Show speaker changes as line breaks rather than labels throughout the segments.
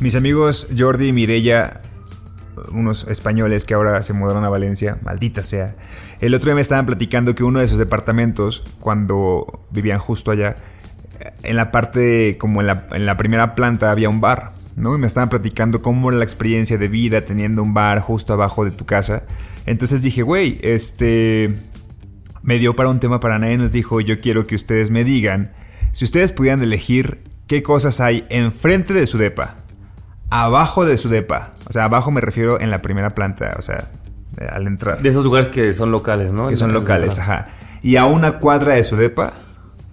Mis amigos Jordi y Mirella, unos españoles que ahora se mudaron a Valencia, maldita sea. El otro día me estaban platicando que uno de sus departamentos, cuando vivían justo allá, en la parte, como en la, en la primera planta había un bar, ¿no? Y me estaban platicando cómo era la experiencia de vida teniendo un bar justo abajo de tu casa. Entonces dije, güey, este... Me dio para un tema para nadie nos dijo, yo quiero que ustedes me digan, si ustedes pudieran elegir qué cosas hay enfrente de su depa, abajo de su depa, o sea, abajo me refiero en la primera planta, o sea, eh, al entrar.
De esos lugares que son locales, ¿no?
Que son locales, ajá. Y a una cuadra de su depa,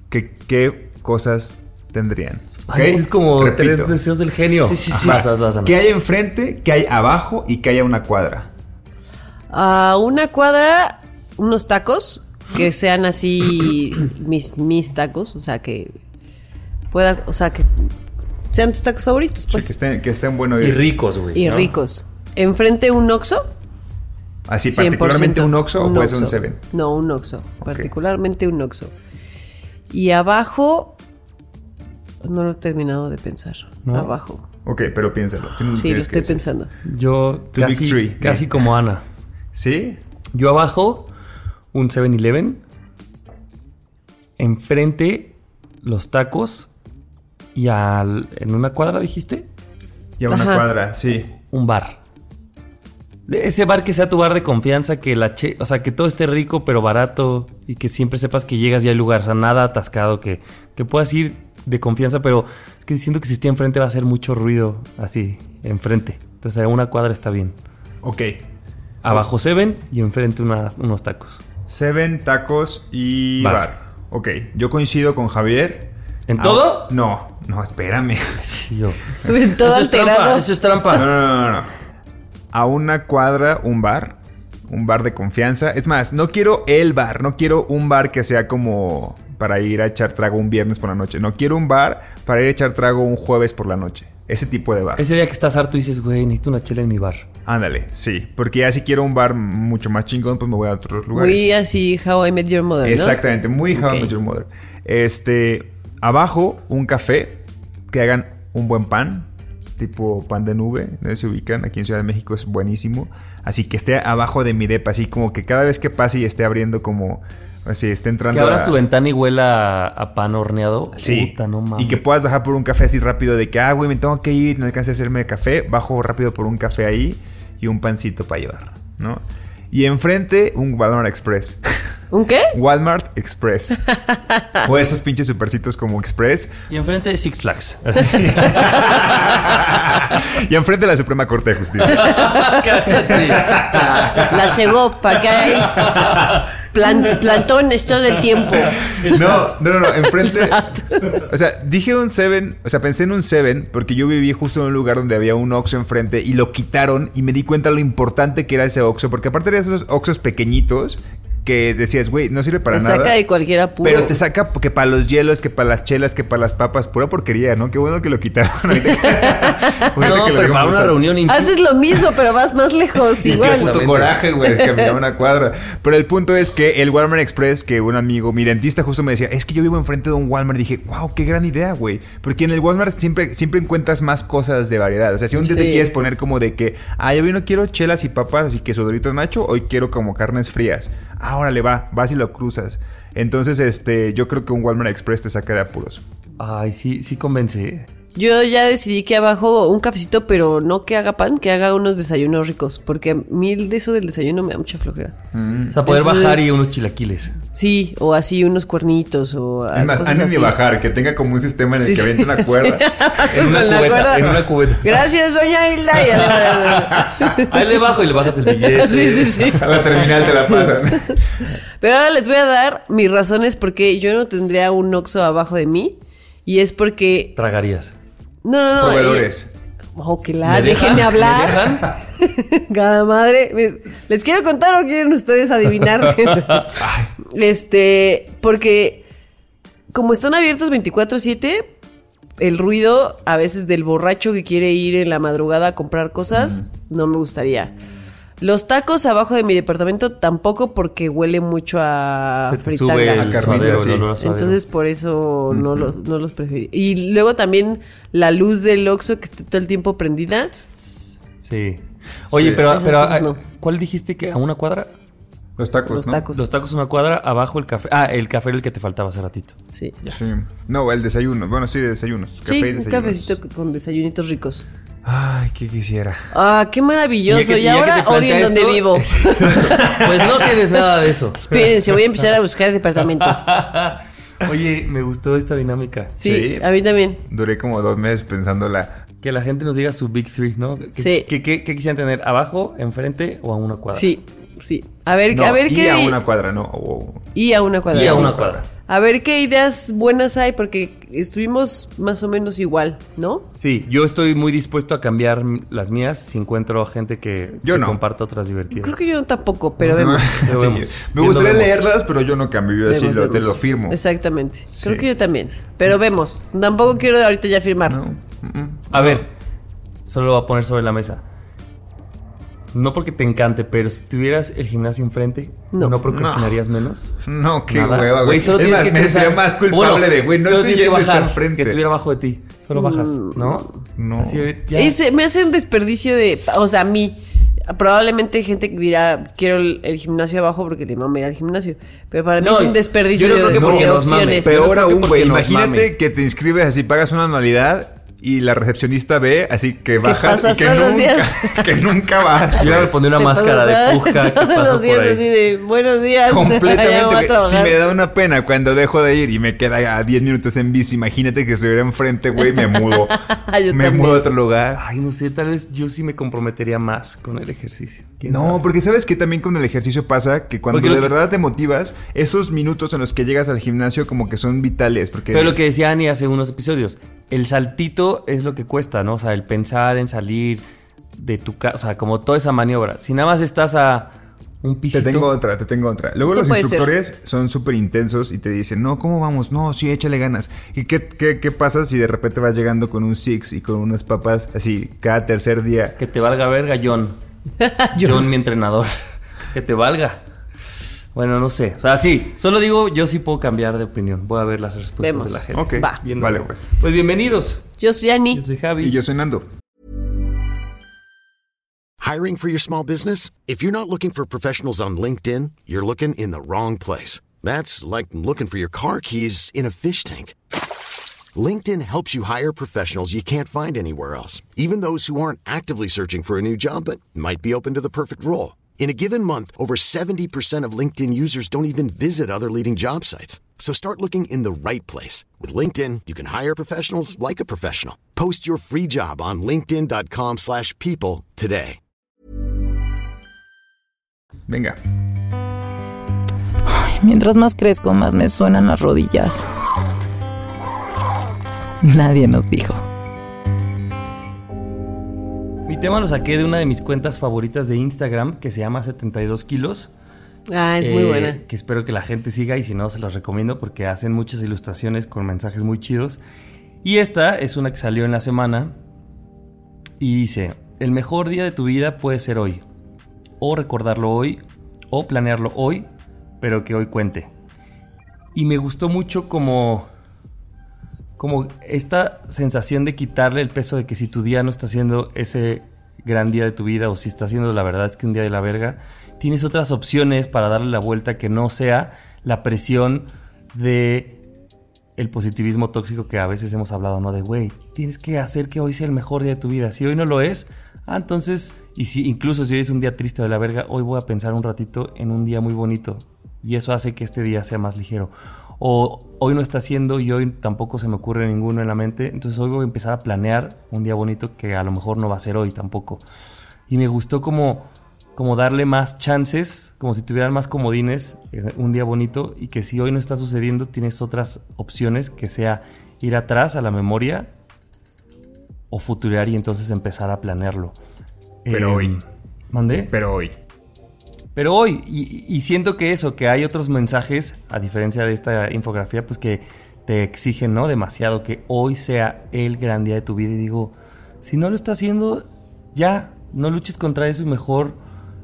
¿qué, qué cosas tendrían?
Ay, este es como
Repito.
tres deseos del genio.
Sí, sí, sí.
Vas, vas, vas, Ana.
¿Qué hay enfrente, qué hay abajo y qué hay a una cuadra?
a una cuadra, unos tacos que sean así mis, mis tacos, o sea, que pueda, o sea, que sean tus tacos favoritos,
Sí,
pues.
que, estén, que estén buenos.
Y ricos, güey.
y
¿no?
ricos. Enfrente un Oxxo.
Así,
100%.
particularmente un Oxxo o puede ser un. Seven.
No, un Oxxo. Particularmente un Oxxo. Y abajo. No lo he terminado de pensar.
¿No?
Abajo.
Ok, pero piénsalo. si no
Sí, lo estoy
decir.
pensando.
Yo
Tu Big
casi,
Three.
casi como Ana.
¿Sí?
Yo abajo, un 7-Eleven. Enfrente, los tacos. Y al, en una cuadra, dijiste,
Y a una
Ajá.
cuadra, sí.
un bar. Ese bar que sea tu bar de confianza, que la che, o sea, que todo esté rico pero barato y que siempre sepas que llegas ya al lugar, o sea, nada atascado, que, que puedas ir de confianza, pero es que siento que si esté enfrente va a hacer mucho ruido así, enfrente. Entonces, a una cuadra está bien.
Ok.
Abajo Seven y enfrente unas- unos tacos.
Seven, tacos y bar.
Bar.
Ok, yo coincido con Javier.
¿En
Ah,
todo?
No, no, espérame.
Sí, yo.
Todo
eso es trampa, eso es
No,
trampa.
no, no, no, no. A una cuadra, un bar. Un bar de confianza. Es más, no quiero el bar. No quiero un bar que sea como para ir a echar trago un viernes por la noche. No quiero un bar para ir a echar trago un jueves por la noche. Ese tipo de bar.
Ese día que estás harto dices, güey, necesito una chela en mi bar.
Ándale, sí. Porque ya si quiero un bar mucho más chingón, pues me voy a otros lugares.
Muy así, How I Met Your Mother, ¿no?
Exactamente, muy How I. Met Your Mother. Este, abajo, un café, que hagan un buen pan, tipo pan de nube, si se ubican, aquí en Ciudad de México es buenísimo. Así que esté abajo de mi depa, así como que cada vez que pase y esté abriendo como, así, esté entrando
Que abras
a-
tu ventana y huela a, a pan horneado.
Sí,
Puta, no mames.
y que puedas bajar por un café así rápido de que, ah, güey, me tengo que ir, no alcancé a hacerme café, bajo rápido por un café ahí y un pancito para llevar, ¿no? Y enfrente, un Walmart Express.
¿Un qué?
Walmart Express. o esos pinches supercitos como Express.
Y enfrente de Six Flags.
y enfrente la Suprema Corte de Justicia.
La llegó, ¿para qué hay? Plan- plantones todo el tiempo.
No, no, no, no, enfrente. O sea, dije un Seven, o sea, pensé en un Seven porque yo viví justo en un lugar donde había un Oxxo enfrente y lo quitaron y me di cuenta lo importante que era ese Oxxo, porque aparte de esos Oxxos pequeñitos que decías, güey, no sirve para
Te
nada.
saca de cualquier apuro.
Pero te saca que para los hielos, que para las chelas, que para las papas, pura porquería, ¿no? Qué bueno que lo quitaron.
No, pero para una reunión
Haces lo mismo, pero vas más lejos. Igual.
qué puto coraje, güey, es caminar una cuadra. Pero el punto es que el Walmart Express, que un amigo, mi dentista justo me decía, es que yo vivo enfrente de un Walmart. Y dije, wow, qué gran idea, güey. Porque en el Walmart siempre, siempre encuentras más cosas de variedad. O sea, si un día te quieres poner como de que, ah, yo no quiero chelas y papas, así que sudoritos nacho, hoy quiero como carnes frías. Ah, órale, va, vas y lo cruzas. Entonces, este, yo creo que un Walmart Express te saca de apuros.
Ay, sí, sí convence.
Yo ya decidí que abajo un cafecito, pero no que haga pan, que haga unos desayunos ricos. Porque a mí de eso del desayuno me da mucha flojera.
O sea, poder
Entonces-
bajar y unos chilaquiles.
Sí, o así unos cuernitos o
Es más,
cosas
antes
así.
de bajar, que tenga como un sistema en el
Sí,
que
sí.
aviente una cuerda.
En una cubeta,
cuerda.
en una cubeta.
Gracias, doña Hilda.
Ahí le bajo y le bajas el billete.
Sí, sí, sí.
A la terminal te la pasan.
Pero ahora les voy a dar mis razones porque yo no tendría un Oxxo abajo de mí. Y es porque...
Tragarías.
No, no, no.
Proveedores.
eh, Oh, que la...
¿Me dejan?
Déjenme
¿Me
hablar.
dejan?
Cada madre. ¿Les quiero contar o quieren ustedes adivinar? este, porque como están abiertos 24/7, el ruido a veces del borracho que quiere ir en la madrugada a comprar cosas, no me gustaría. Los tacos abajo de mi departamento tampoco porque huele mucho a
Se te
fritanga.
sube el
carnita,
suadero,
sí.
el olor a suadero.
Entonces por eso no, los, no los preferí. Y luego también la luz del Oxxo que esté todo el tiempo prendida.
Sí. Oye,
Sí.
pero, pero ah,
no.
¿cuál dijiste que a una cuadra?
Los tacos,
Los
¿no?
tacos.
Los tacos una cuadra, abajo el café. Ah, el café era el que te faltaba hace ratito.
Sí.
Sí. No, el desayuno. Bueno, sí, de desayunos. Café
Sí,
y
un
desayunos.
cafecito con desayunitos ricos.
Ay, qué quisiera.
Ah, qué maravilloso.
Ya que-
y
ya
ahora odio en donde vivo.
pues no tienes nada de eso.
Espérense, voy a empezar a buscar el departamento.
Oye, me gustó esta dinámica.
Sí,
Sí.
a mí también.
Duré como dos meses pensándola.
Que la gente nos diga su Big Three, ¿no? ¿Qué,
Sí.
qué- qué- qué quisieran tener? ¿Abajo, enfrente o a una cuadra?
Sí, sí. A ver,
No,
a ver
y
qué.
a una cuadra, no. Oh.
Y a una cuadra.
Y a
sí.
una cuadra.
A ver qué ideas buenas hay, porque estuvimos más o menos igual, ¿no?
Sí, yo estoy muy dispuesto a cambiar las mías si encuentro gente que,
Yo
que
no.
comparta otras divertidas.
Creo que yo tampoco, pero vemos.
Lo
Sí,
vemos.
Me gustaría
vemos.
leerlas, pero yo no cambio. Yo así lo, te lo firmo.
Exactamente.
Sí.
Creo que yo también. Pero vemos. Tampoco quiero ahorita ya firmar.
No. mm-mm.
A ver, solo lo voy a poner sobre la mesa. No porque te encante, pero si tuvieras el gimnasio enfrente,
No.
¿no, procrastinarías menos?
No, qué
Nada.
hueva, güey.
solo
Es
tienes
más,
que
me sentiría más culpable
Bueno,
de, güey, no estoy
tienes que
yendo está
bajar,
enfrente.
Que estuviera abajo de ti. Solo bajas, ¿no?
No.
Así, ya.
Ese, me hace un desperdicio de. O sea, a mí. Probablemente hay gente que dirá, quiero el, el gimnasio abajo porque le mama ir al gimnasio. Pero para mí
No,
es un desperdicio
yo no creo
de,
que porque
de
nos mame,
opciones.
pero-
Peor aún,
porque
güey. Imagínate
mame.
que te inscribes así, pagas una anualidad y la recepcionista ve, así que bajas y que nunca,
días.
que nunca vas.
Yo me pondré una
Te
máscara de puja
Todos los días así de, buenos días.
Completamente. Si me da una pena cuando dejo de ir y me queda a 10 minutos en bici, imagínate que estuviera enfrente, güey, me mudo.
Yo
me
también.
mudo a otro lugar.
Ay, no sé, tal vez yo sí me comprometería más con el ejercicio. ¿Quién
No,
sabe?
porque sabes que también con el ejercicio pasa que cuando
Porque
de
que-
verdad te motivas, esos minutos en los que llegas al gimnasio como que son vitales. Porque
Pero lo que decía Ani hace unos episodios, el saltito es lo que cuesta, ¿no? O sea, el pensar en salir de tu casa, o sea, como toda esa maniobra. Si nada más estás a un
Te
pisito.
tengo otra, te tengo otra. Luego los instructores son súper intensos y te dicen, no, ¿cómo vamos? No, sí, échale ganas. ¿Y qué, qué, qué pasa si de repente vas llegando con un six y con unas papas así cada tercer día?
Que te valga verga, John. John, mi entrenador. que te valga. Bueno, no sé. O sea, sí, solo digo, yo sí puedo cambiar de opinión. Voy a ver las respuestas
Vemos.
de la gente.
Ok,
Va.
Viendo.
vale pues.
Pues bienvenidos.
Yo soy Ani.
Yo soy Javi.
Y yo soy Nando.
Hiring for your small business? If you're not looking for professionals on LinkedIn, you're looking in the wrong place. That's like looking for your car keys in a fish tank. LinkedIn helps you hire professionals you can't find anywhere else, even those who aren't actively searching for a new job but might be open to the perfect role. In a given month, over 70% of LinkedIn users don't even visit other leading job sites. So start looking in the right place. With LinkedIn, you can hire professionals like a professional. Post your free job on linkedin.com/people slash people today.
Venga.
Mientras más crezco, más me suenan las rodillas. Nadie nos dijo.
Mi tema lo saqué de una de mis cuentas favoritas de Instagram que se llama 72 kilos.
Ah, es muy
Eh,
buena.
Que espero que la gente siga y si no, se las recomiendo porque hacen muchas ilustraciones con mensajes muy chidos. Y esta es una que salió en la semana y dice, el mejor día de tu vida puede ser hoy. O recordarlo hoy, o planearlo hoy, pero que hoy cuente. Y me gustó mucho como... Como esta sensación de quitarle el peso de que si tu día no está siendo ese gran día de tu vida o si está siendo la verdad es que un día de la verga, tienes otras opciones para darle la vuelta que no sea la presión de el positivismo tóxico que a veces hemos hablado, ¿no? De, güey, tienes que hacer que hoy sea el mejor día de tu vida. Si hoy no lo es, ah, entonces, y si incluso si hoy es un día triste de la verga, hoy voy a pensar un ratito en un día muy bonito. Y eso hace que este día sea más ligero. O hoy no está haciendo y hoy tampoco se me ocurre ninguno en la mente, entonces hoy voy a empezar a planear un día bonito que a lo mejor no va a ser hoy tampoco. Y me gustó como como darle más chances, como si tuvieran más comodines, eh, un día bonito, y que si hoy no está sucediendo, tienes otras opciones, que sea ir atrás a la memoria o futurear y entonces empezar a planearlo.
Pero
Eh,
hoy.
¿Mandé?
Pero hoy.
Pero hoy, y, y siento que eso, que hay otros mensajes, a diferencia de esta infografía, pues que te exigen, ¿no? Demasiado, que hoy sea el gran día de tu vida. Y digo, si no lo está haciendo, ya, no luches contra eso y mejor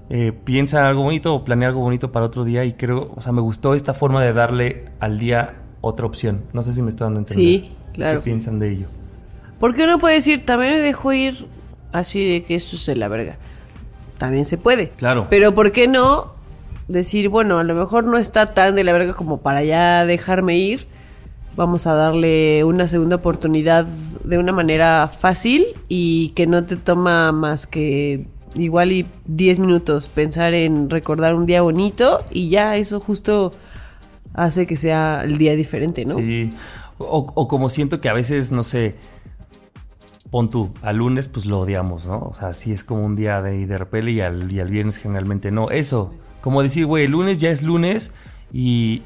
eh, piensa algo bonito o planea algo bonito para otro día. Y creo, o sea, me gustó esta forma de darle al día otra opción. No sé si me estoy dando a entender.
Sí, claro.
¿Qué piensan de ello?
¿Por qué uno puede decir, también me dejo ir así de que eso es la verga? También se puede.
Claro.
Pero ¿por qué no decir, bueno, a lo mejor no está tan de la verga como para ya dejarme ir? Vamos a darle una segunda oportunidad de una manera fácil y que no te toma más que igual y 10 minutos pensar en recordar un día bonito y ya eso justo hace que sea el día diferente, ¿no?
Sí. O, o como siento que a veces, no sé, pon tú, al lunes pues lo odiamos, ¿no? O sea, sí es como un día de, de repele y al, y al viernes generalmente no. Eso, como decir, güey, el lunes ya es lunes y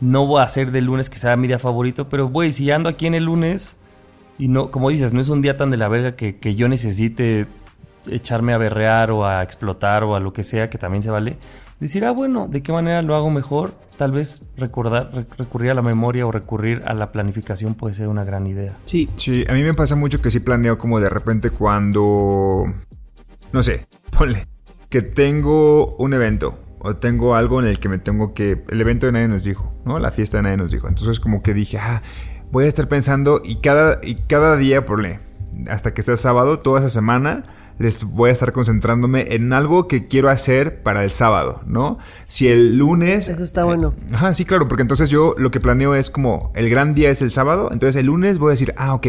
no voy a hacer del lunes que sea mi día favorito, pero güey, si ando aquí en el lunes y no, como dices, no es un día tan de la verga que, que yo necesite echarme a berrear o a explotar o a lo que sea, que también se vale. Decir, ah, bueno, ¿de qué manera lo hago mejor? Tal vez recordar, rec- recurrir a la memoria o recurrir a la planificación puede ser una gran idea.
Sí.
Sí, a mí me pasa mucho que sí planeo como de repente cuando... No sé, ponle. Que tengo un evento o tengo algo en el que me tengo que... El evento de nadie nos dijo, ¿no? La fiesta de nadie nos dijo. Entonces como que dije, ah, voy a estar pensando y cada, y cada día, ponle, hasta que sea sábado, toda esa semana, les voy a estar concentrándome en algo que quiero hacer para el sábado, ¿no? Si el lunes...
Eso está bueno.
Ajá, sí, claro, porque entonces yo lo que planeo es como el gran día es el sábado, entonces el lunes voy a decir, ah, ok,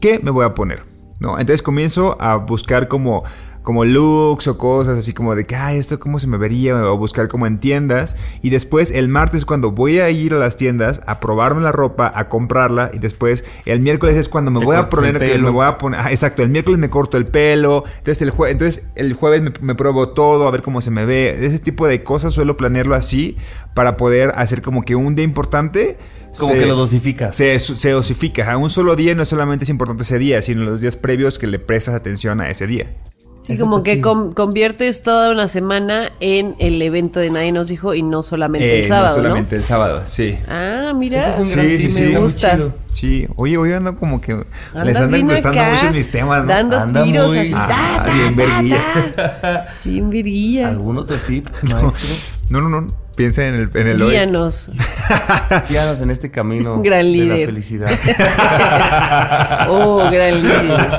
¿qué me voy a poner? ¿No? Entonces comienzo a buscar como, como looks o cosas así como de que, ay, esto cómo se me vería, o buscar como en tiendas. Y después el martes cuando voy a ir a las tiendas a probarme la ropa, a comprarla. Y después el miércoles es cuando me voy a poner, que me voy a poner, ah, exacto, el miércoles me corto el pelo. Entonces el, jue- entonces el jueves me, me pruebo todo, a ver cómo se me ve. Ese tipo de cosas suelo planearlo así para poder hacer como que un día importante.
Como
se-
que lo dosificas.
se, se osifica. A un solo día no solamente es importante ese día, sino los días previos que le prestas atención a ese día.
Sí,
Eso
como que conviertes toda una semana en el evento de Nadie nos dijo y no solamente
Eh,
el sábado,
no
¿no?
solamente el sábado, sí.
Ah, mira.
Ese es un
Sí,
gran
sí, sí.
me gusta.
Sí, oye, hoy ando como que les andan gustando
acá,
muchos mis temas, ¿no?
Dando
Anda
tiros
muy-
así.
Ah,
ta, ta,
bien verguilla.
Bien virguilla.
¿Algún otro tip, maestro?
No, no, no. Piensa en el, en el hoy.
Guíanos.
Guíanos en este camino
Gran
de la
líder.
felicidad.
Oh, gran líder.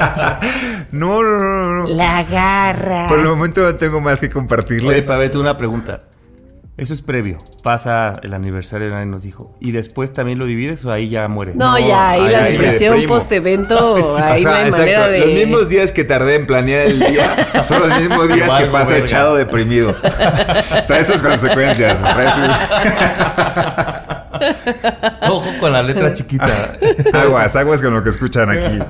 No, no, no, no, no.
La garra.
Por el momento no tengo más que compartirles.
Oye, Pabete, una pregunta. Eso es previo. Pasa el aniversario, nadie nos dijo. ¿Y después también lo divides o ahí ya muere?
No,
No,
ya, ahí
ahí
la
deprimo.
post-evento, ahí
o
no
sea,
hay manera
exacto.
de...
Los mismos días que tardé en planear el día son los mismos días
Igual,
que pasa
verga.
echado deprimido. Trae sus consecuencias. Trae su...
Ojo con la letra chiquita.
Aguas, aguas con lo que escuchan aquí.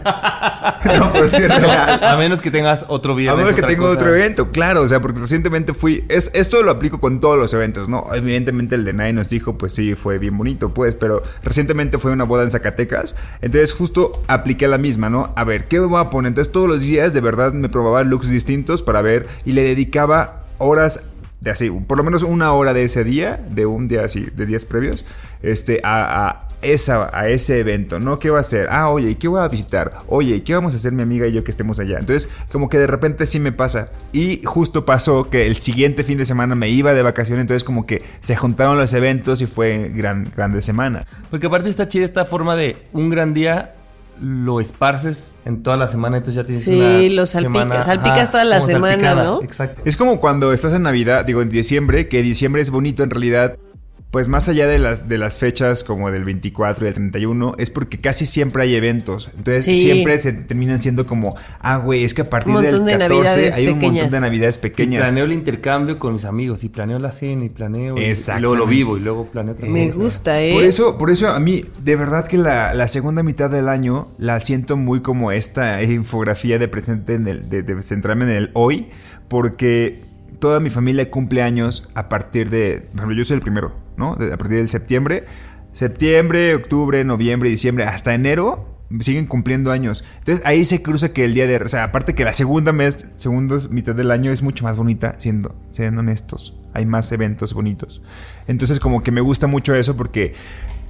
No, pues sí real.
A menos que tengas otro
A
viernes.
menos que
cosa.
otro evento, claro, o sea, porque recientemente fui, es, esto lo aplico con todos los eventos, ¿no? Evidentemente el de Nadie nos dijo, pues sí, fue bien bonito, pues, pero recientemente fue una boda en Zacatecas, entonces justo apliqué la misma, ¿no? A ver, ¿qué me voy a poner? Entonces todos los días de verdad me probaba looks distintos para ver y le dedicaba horas de así, por lo menos una hora de ese día, de un día así, de días previos, este, a, a esa, a ese evento, ¿no? ¿Qué va a hacer? Ah, oye, ¿y qué voy a visitar? Oye, ¿y qué vamos a hacer mi amiga y yo que estemos allá? Entonces, como que de repente sí me pasa. Y justo pasó que el siguiente fin de semana me iba de vacaciones, entonces como que se juntaron los eventos y fue gran, grande semana.
Porque aparte está chida esta forma de un gran día lo esparces en toda la semana, entonces ya tienes
Sí,
una
lo salpicas,
semana,
salpicas toda la semana,
salpicada.
¿no?
Exacto.
Es como cuando estás en Navidad, digo en diciembre, que diciembre es bonito en realidad pues más allá de las, de las fechas como del 24 y el 31, es porque casi siempre hay eventos. Entonces
Sí.
siempre se terminan siendo como, ah, güey, es que a partir del
montón de
14
navidades
hay un montón de navidades
Y
pequeñas.
planeo el intercambio con mis amigos. Y planeo la cena y planeo. y- Y, luego lo vivo y luego planeo otra
Me
cosa.
gusta, ¿eh?
Por eso, por eso a mí, de verdad que la, la segunda mitad del año la siento muy como esta infografía de presente en el, de, de centrarme en el hoy, porque toda mi familia cumple años a partir de, por ejemplo, yo soy el primero, ¿no? A partir del septiembre, septiembre, octubre, noviembre, diciembre, hasta enero siguen cumpliendo años. Entonces ahí se cruza que el día de, o sea, aparte que la segunda mes, segundos mitad del año es mucho más bonita, siendo, siendo honestos. Hay más eventos bonitos. Entonces como que me gusta mucho eso porque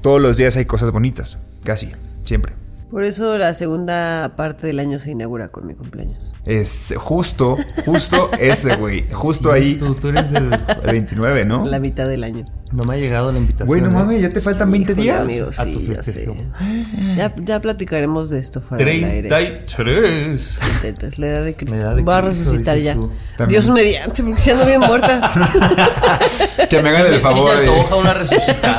todos los días hay cosas bonitas, casi, siempre.
Por eso la segunda parte del año se inaugura con mi cumpleaños.
Es justo, justo ese, güey. Justo ahí,
Tú, tú eres del.
el 29, ¿no?
La mitad del año.
No me ha llegado la invitación.
Güey, no
¿eh?
mames, ya te faltan 20
Híjole,
días.
amigos,
a
sí,
tu
ya sé.
festejo.
Ya, ya platicaremos de esto fuera del aire.
33.
Tetas, La edad de Cristo.
Edad de
Va a
Cristo,
resucitar ya. Dios mediante, porque si ando bien muerta.
Que me hagan el favor
se
de...
antoja una resucitada.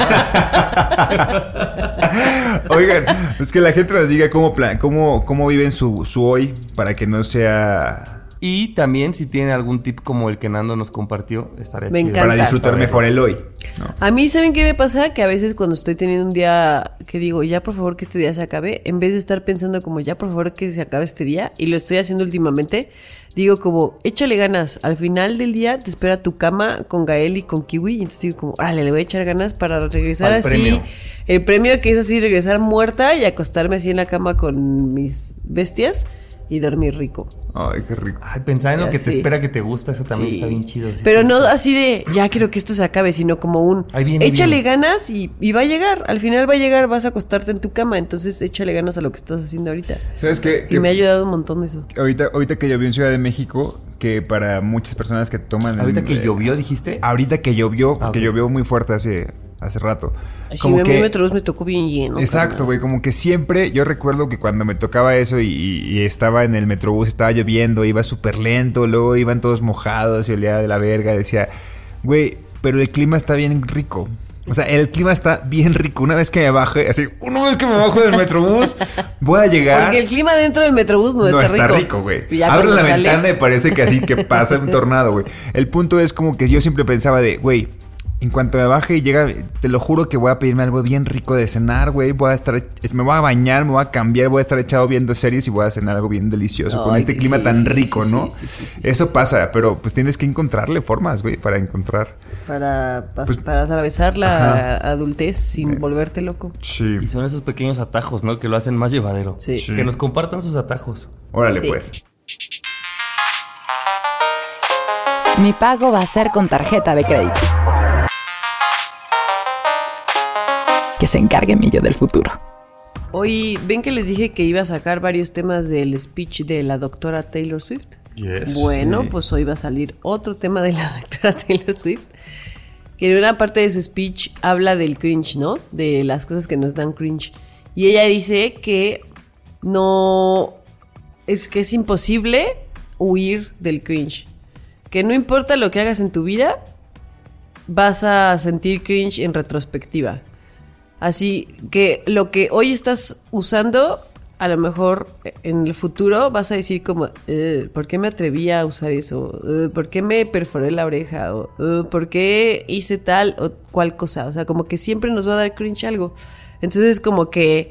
Oigan, es que la gente nos diga cómo, plan, cómo, cómo viven su, su hoy para que no sea...
y también si tiene algún tip como el que Nando nos compartió, estaría
Me
chido.
encanta.
Para disfrutar mejor el hoy. ¿No?
A mí, ¿saben qué me pasa? Que a veces cuando estoy teniendo un día que digo, ya por favor que este día se acabe, en vez de estar pensando como, ya por favor que se acabe este día, y lo estoy haciendo últimamente, digo como, échale ganas. Al final del día te espera tu cama con Gael y con Kiwi, y entonces digo como, órale, le voy a echar ganas para regresar
Al
así.
premio.
El premio que es así, regresar muerta y acostarme así en la cama con mis bestias y dormir rico.
Ay, qué rico.
Ay, pensar en lo que te espera que te gusta, eso también
Sí.
está bien chido. sí,
Pero
sí.
no así de, ya quiero que esto se acabe, sino como un,
Ahí viene,
échale
viene.
ganas y, y va a llegar. Al final va a llegar, vas a acostarte en tu cama, entonces échale ganas a lo que estás haciendo ahorita.
¿Sabes qué?
Y
Que
me ha ayudado un montón eso.
ahorita, ahorita que llovió en Ciudad de México, que para muchas personas que toman...
Ahorita que
eh,
llovió, dijiste.
Ahorita que llovió,
Ah,
llovió muy fuerte hace, hace rato.
Así
como que...
Metrobús me tocó bien lleno.
Exacto, güey, como que siempre, yo recuerdo que cuando me tocaba eso y, estaba en el metrobús, estaba lloviendo, iba súper lento, luego iban todos mojados y olía de la verga, decía, güey, pero el clima está bien rico. O sea, el clima está bien rico. Una vez que me baje, así, una vez que me bajo del metrobús, voy a llegar.
Porque el clima dentro del Metrobús no,
No,
está, rico.
güey. Abro la
sales-
ventana y parece que así que pasa un tornado, güey. El punto es como que yo siempre pensaba de, güey, en cuanto me baje y llega, te lo juro que voy a pedirme algo bien rico de cenar, güey. Voy a estar, es- me voy a bañar, me voy a cambiar, voy a estar echado viendo series y voy a cenar algo bien delicioso con
Ay,
este
sí,
clima
sí,
tan
sí,
rico,
sí,
¿no?
sí, sí, sí, sí,
Eso pasa, pero pues tienes que encontrarle formas, güey, para encontrar.
Para,
Pues-
para atravesar la
Ajá.
adultez sin volverte loco.
Sí.
Y son esos pequeños atajos, ¿no? Que lo hacen más llevadero.
Sí.
Sí.
Que nos compartan sus atajos.
Órale,
Sí.
pues.
Mi pago va a ser con tarjeta de crédito. Se encargue mi yo del futuro.
Hoy, ¿ven que les dije que iba a sacar varios temas del speech de la doctora Taylor Swift? Bueno,
Sí.
pues hoy va a salir otro tema de la doctora Taylor Swift. Que en una parte de su speech habla del cringe, ¿no? De las cosas que nos dan cringe. Y ella dice que no. Es que es imposible huir del cringe. Que no importa lo que hagas en tu vida, vas a sentir cringe en retrospectiva. Así que lo que hoy estás usando, a lo mejor en el futuro vas a decir como, "Eh, ¿por qué me atreví a usar eso? Eh, ¿Por qué me perforé la oreja? "Eh, ¿Por qué hice tal o cual cosa? O sea, como que siempre nos va a dar cringe algo. Entonces como que,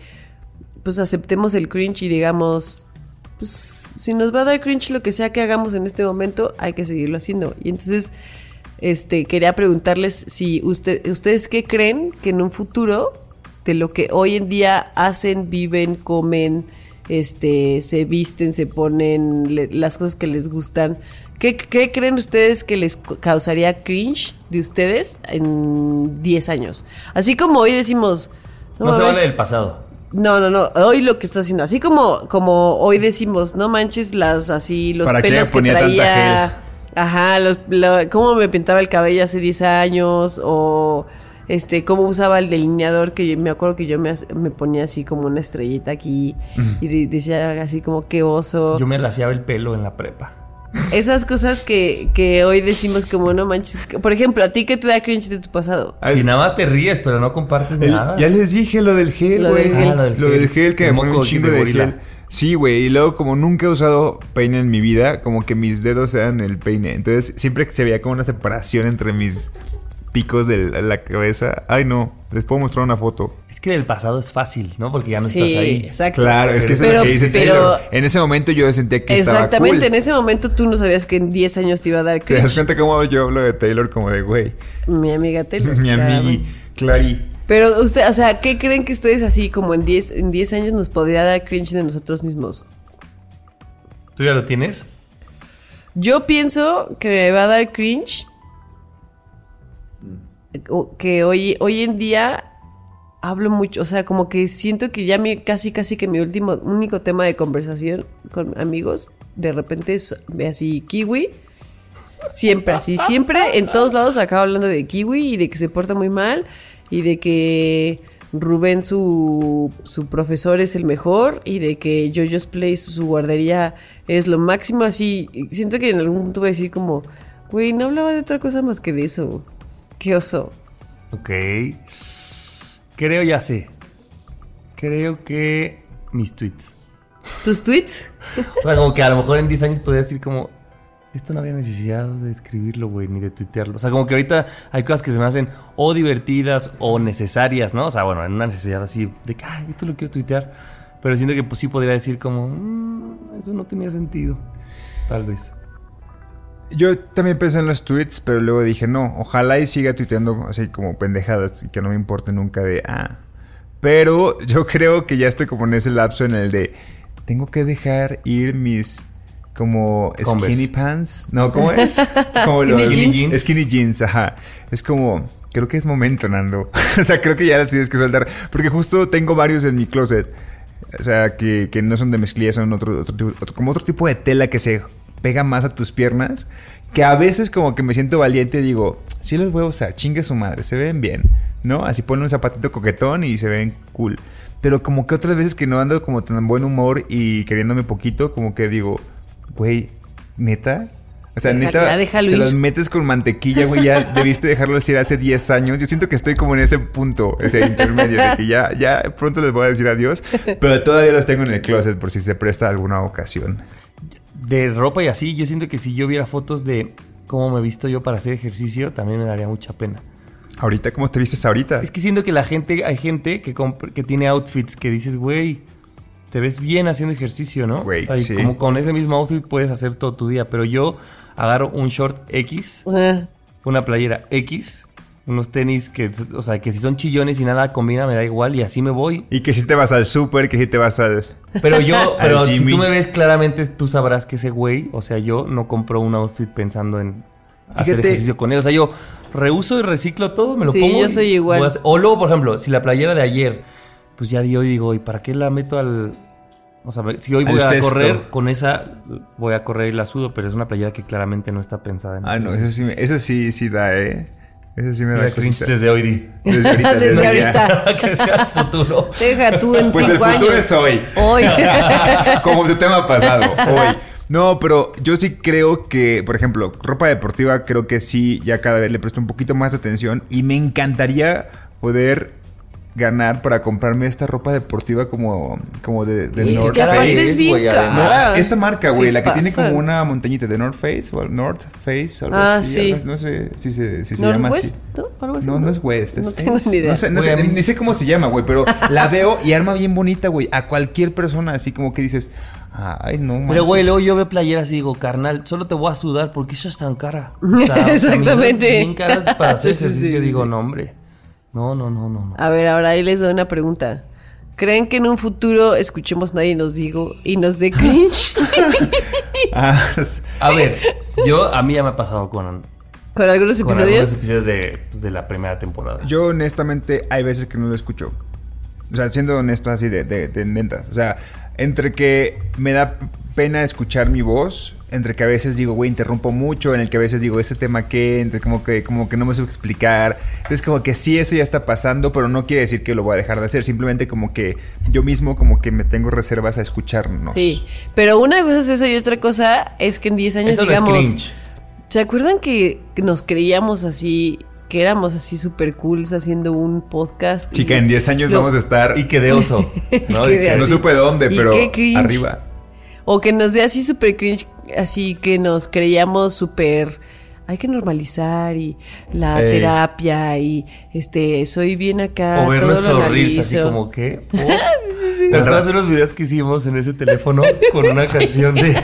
pues aceptemos el cringe y digamos, pues si nos va a dar cringe lo que sea que hagamos en este momento, hay que seguirlo haciendo. Y entonces, este, quería preguntarles si usted, ustedes qué creen que en un futuro de lo que hoy en día hacen, viven, comen, este, se visten, se ponen, le- las cosas que les gustan. ¿Qué, qué creen ustedes que les causaría cringe de ustedes en 10 años? Así como hoy decimos...
No, se
mames,
vale del pasado.
no, no, no. Hoy lo que está haciendo, así como, como hoy decimos, no manches las así, los
¿Para qué
pelos que
tanta
traía. Ajá, los, lo- cómo me pintaba el cabello hace 10 años o este cómo usaba el delineador que yo, me acuerdo que yo me, me ponía así como una estrellita aquí y de- decía así como qué oso.
Yo me laseaba el pelo en la prepa.
esas cosas que, que hoy decimos como no manches. Por ejemplo, ¿a ti qué te da cringe de tu pasado?
Si nada más te ríes, pero no compartes
el-
nada.
ya les dije lo del gel,
Lo
güey.
del gel.
Ah, lo del
Lo
gel.
del gel que
El
me un chingo
de
de
gorila.
gel. Sí, güey. Y luego, como nunca he usado peine en mi vida, como que mis dedos sean el peine. Entonces, siempre que se veía como una separación entre mis picos de la cabeza. Ay, no. Les puedo mostrar una foto.
Es que del pasado es fácil, ¿no? Porque ya no
sí,
estás ahí.
exacto.
Claro, es que eso es
Pero-
lo que dice
pero-
Taylor. En ese momento yo sentía que estaba
Exactamente,
cool.
en ese momento tú no sabías que en 10 años te iba a dar
¿Te das cuenta cómo yo hablo de Taylor como de, güey,
Mi amiga Taylor.
mi amigui, Clary?
Pero usted, o sea, ¿qué creen que ustedes así como en 10 en 10 años nos podría dar cringe de nosotros mismos?
¿Tú ya lo tienes?
Yo pienso que me va a dar cringe que hoy, hoy en día hablo mucho, o sea, como que siento que ya mi, casi, casi que mi último, único tema de conversación con amigos, de repente es así, kiwi. Siempre así, siempre en todos lados acabo hablando de kiwi y de que se porta muy mal y de que Rubén, su, su profesor, es el mejor y de que Jojo's Place, su guardería, es lo máximo. Así, siento que en algún punto voy a decir como, güey, no hablaba de otra cosa más que de eso. Qué oso.
Ok. Creo ya sé. Creo que mis tweets.
¿Tus tweets?
O sea, como que a lo mejor en 10 años podría decir como... Esto no había necesidad de escribirlo, güey, ni de tuitearlo. O sea, como que ahorita hay cosas que se me hacen o divertidas o necesarias, ¿no? O sea, bueno, en una necesidad así de que, ay, esto lo quiero tuitear. Pero siento que pues sí podría decir como, "Mm, eso no tenía sentido. Tal vez.
Yo también pensé en los tweets, pero luego dije, no, ojalá y siga tuiteando así como pendejadas y que no me importe nunca de, ah. Pero yo creo que ya estoy como en ese lapso en el de, tengo que dejar ir mis como
Converse.
skinny pants. No, ¿cómo es? Como
Skinny
los-
jeans.
Skinny jeans, ajá. Es como, creo que es momento, Nando. o sea, creo que ya las tienes que soltar. Porque justo tengo varios en mi closet. O sea, que, que no son de mezclilla, son otro, otro, tipo- otro- como otro tipo de tela que se pega más a tus piernas. Que a veces como que me siento valiente y digo, sí los voy a usar, chingue su madre, se ven bien, ¿no? Así pone un zapatito coquetón y se ven cool. Pero como que otras veces que no ando como tan buen humor y queriéndome poquito, como que digo, güey, ¿neta? O sea,
Deja-
neta,
ya déjalo
te
ir.
los metes con mantequilla, güey, ya debiste dejarlo decir hace 10 años. Yo siento que estoy como en ese punto, ese intermedio, de que ya, ya pronto les voy a decir adiós, pero todavía los tengo en el closet por si se presta alguna ocasión.
De ropa y así, yo siento que si yo viera fotos de cómo me he visto yo para hacer ejercicio, también me daría mucha pena.
Ahorita, ¿cómo te vistes ahorita?
Es que siento que la gente, hay gente que, compra- que tiene outfits que dices, güey, te ves bien haciendo ejercicio, ¿no?
Güey,
o sea, y
sí.
como con ese mismo outfit puedes hacer todo tu día, pero yo agarro un short X,
Ah,
una playera X, unos tenis que, o sea, que si son chillones y nada combina, me da igual y así me voy.
Y que si te vas al súper, que si te vas al...
Pero yo, pero si tú me ves claramente, tú sabrás que ese güey, o sea, yo no compro un outfit pensando en hacer
Fíjate-
ejercicio con él. O sea, yo reuso y reciclo todo, me lo
Sí,
pongo.
yo
y
soy igual.
O luego, por ejemplo, si la playera de ayer, pues ya di hoy, digo, ¿y para qué la meto al. O sea, si hoy
Al
voy a correr, con esa voy a correr y la sudo, pero es una playera que claramente no está pensada en
Ah, no, eso sí, me- eso sí, sí da, ¿eh? Eso sí me da
cringe desde hoy, di.
Desde ahorita.
Desde ahorita.
Que sea el futuro.
deja tú en
Pues el
cinco
futuro
años.
es hoy.
Hoy.
Como tu tema pasado, hoy. No, pero yo sí creo que, por ejemplo, ropa deportiva, creo que sí, ya cada vez le presto un poquito más de atención y me encantaría poder ganar para comprarme esta ropa deportiva como, como de, de
Es
North
que
Face.
es cara.
Esta marca, güey, la que tiene como una montañita de North Face o North Face, algo
Ah,
así.
sí.
No sé si se, si se llama así.
Algo así,
No, no es West, es
No tengo ni idea.
No sé, no sé,
mí-
ni sé cómo se llama, güey, pero la veo y arma bien bonita, güey. A cualquier persona, así como que dices, ay, no,
Pero,
manches.
güey, luego yo veo playeras y digo, carnal, solo te voy a sudar porque eso es tan cara. O sea,
Exactamente.
bien caras para hacer
Sí,
ejercicio.
sí.
Digo, no, hombre. No, no, no, no. no.
A ver, ahora ahí les doy una pregunta. ¿Creen que en un futuro escuchemos nadie nos digo y nos dé cringe
Ah,
A ver, yo, a mí ya me ha pasado con,
con algunos
con algunos
episodios?
de, pues, de la primera temporada.
yo honestamente hay veces que no lo escucho. O sea, siendo honesto así de, de, de netas. O sea, entre que me da pena escuchar mi voz entre que a veces digo, güey, interrumpo mucho, en el que a veces digo, ese tema qué, entre como que, como que no me supe explicar. Entonces, como que sí, eso ya está pasando, pero no quiere decir que lo voy a dejar de hacer. Simplemente como que yo mismo como que me tengo reservas a escucharnos.
Sí, pero una cosa es eso y otra cosa es que en 10 años
Eso no es
digamos...
cringe.
¿Se acuerdan que nos creíamos así, que éramos así super cools haciendo un podcast?
Chica,
Y
en 10 años
lo-
vamos a estar...
Y que de oso. ¿no?
Que de
no supe dónde,
¿Y
pero
qué cringe?
arriba.
O que nos dé así super cringe, así que nos creíamos súper... Hay que normalizar y la
Ey.
terapia y este soy bien acá.
O ver
todo
nuestros reels así como que. ¿Te acuerdas de unos videos que hicimos en ese teléfono con una canción de,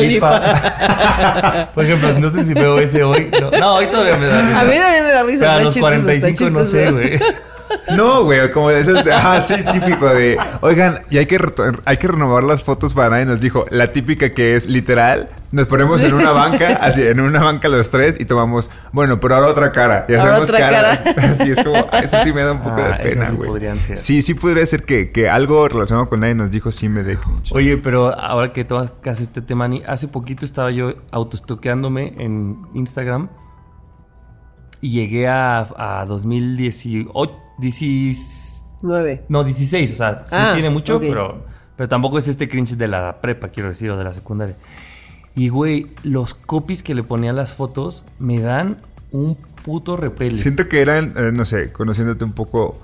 Lipa? Por ejemplo, no sé si veo ese hoy. No, no, hoy todavía me da risa.
A mí también me da risa.
Pero a los
chistoso, está
45 no sé, güey.
No, güey, como de esos, de- ah, sí, típico de, oigan, y hay que, reto- hay que renovar las fotos para nadie nos dijo, la típica que es literal, nos ponemos en una banca, así, en una banca los tres y tomamos, bueno, pero ahora otra cara, y
Ahora
hacemos
otra
caras.
cara.
Así es como, eso sí me da un poco
Ah,
de pena,
esas sí
güey. Sí, sí podría ser que, que algo relacionado con nadie nos dijo sí me dé.
Oye, pero ahora que tocas este tema, Ni, hace poquito estaba yo autoestoqueándome en Instagram y llegué a, a 2018, 16,
Nueve.
no, 16, o sea, sí
Ah,
tiene mucho,
ok.
pero, pero tampoco es este cringe de la prepa, quiero decir, o de la secundaria. Y, güey, los copies que le ponían las fotos me dan un puto repele.
Siento que eran, eh, no sé, conociéndote un poco,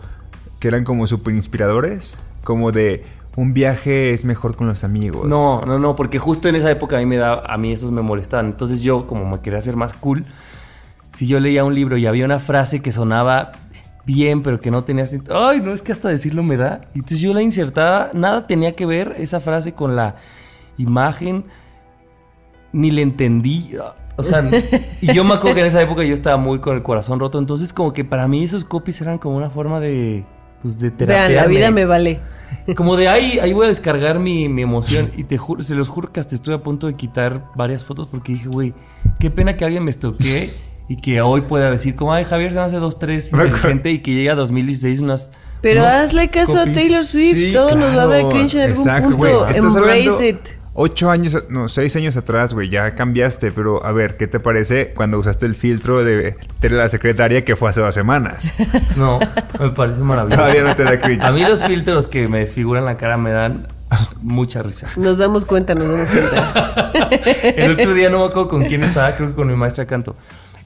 que eran como súper inspiradores, como de un viaje es mejor con los amigos.
No, no, no, porque justo en esa época a mí me da, a mí esos me molestaban. Entonces yo, como me quería hacer más cool, si yo leía un libro y había una frase que sonaba bien, pero que no tenía sentido, ay, no, es que hasta decirlo me da. Y entonces yo la insertaba, nada tenía que ver esa frase con la imagen, ni le entendí. O sea, y yo me acuerdo que en esa época yo estaba muy con el corazón roto, entonces como que para mí esos copies eran como una forma de, pues, de terapia.
Vean, la vida me vale.
Como de ahí, ahí voy a descargar mi, mi emoción. Y te juro, se los juro que hasta estuve a punto de quitar varias fotos porque dije, güey, qué pena que alguien me estoquee y que hoy pueda decir, como, ay, Javier se me hace dos, tres inteligente y que llegue a 2016 unas.
Pero
unos
hazle caso a
copies.
Taylor Swift.
Sí,
todo nos va a dar
claro,
cringe en algún
exacto,
punto.
güey. Estás
Embrace
hablando
it.
Ocho años, no, seis años atrás, güey, ya cambiaste, pero a ver, ¿qué te parece cuando usaste el filtro de Tele la secretaria que fue hace dos semanas?
No, me parece maravilloso.
Todavía no te da cringe.
A mí los filtros que me desfiguran la cara me dan mucha risa.
Nos damos cuenta, nos damos cuenta.
El otro día no me acuerdo con quién estaba, creo que con mi maestra de canto.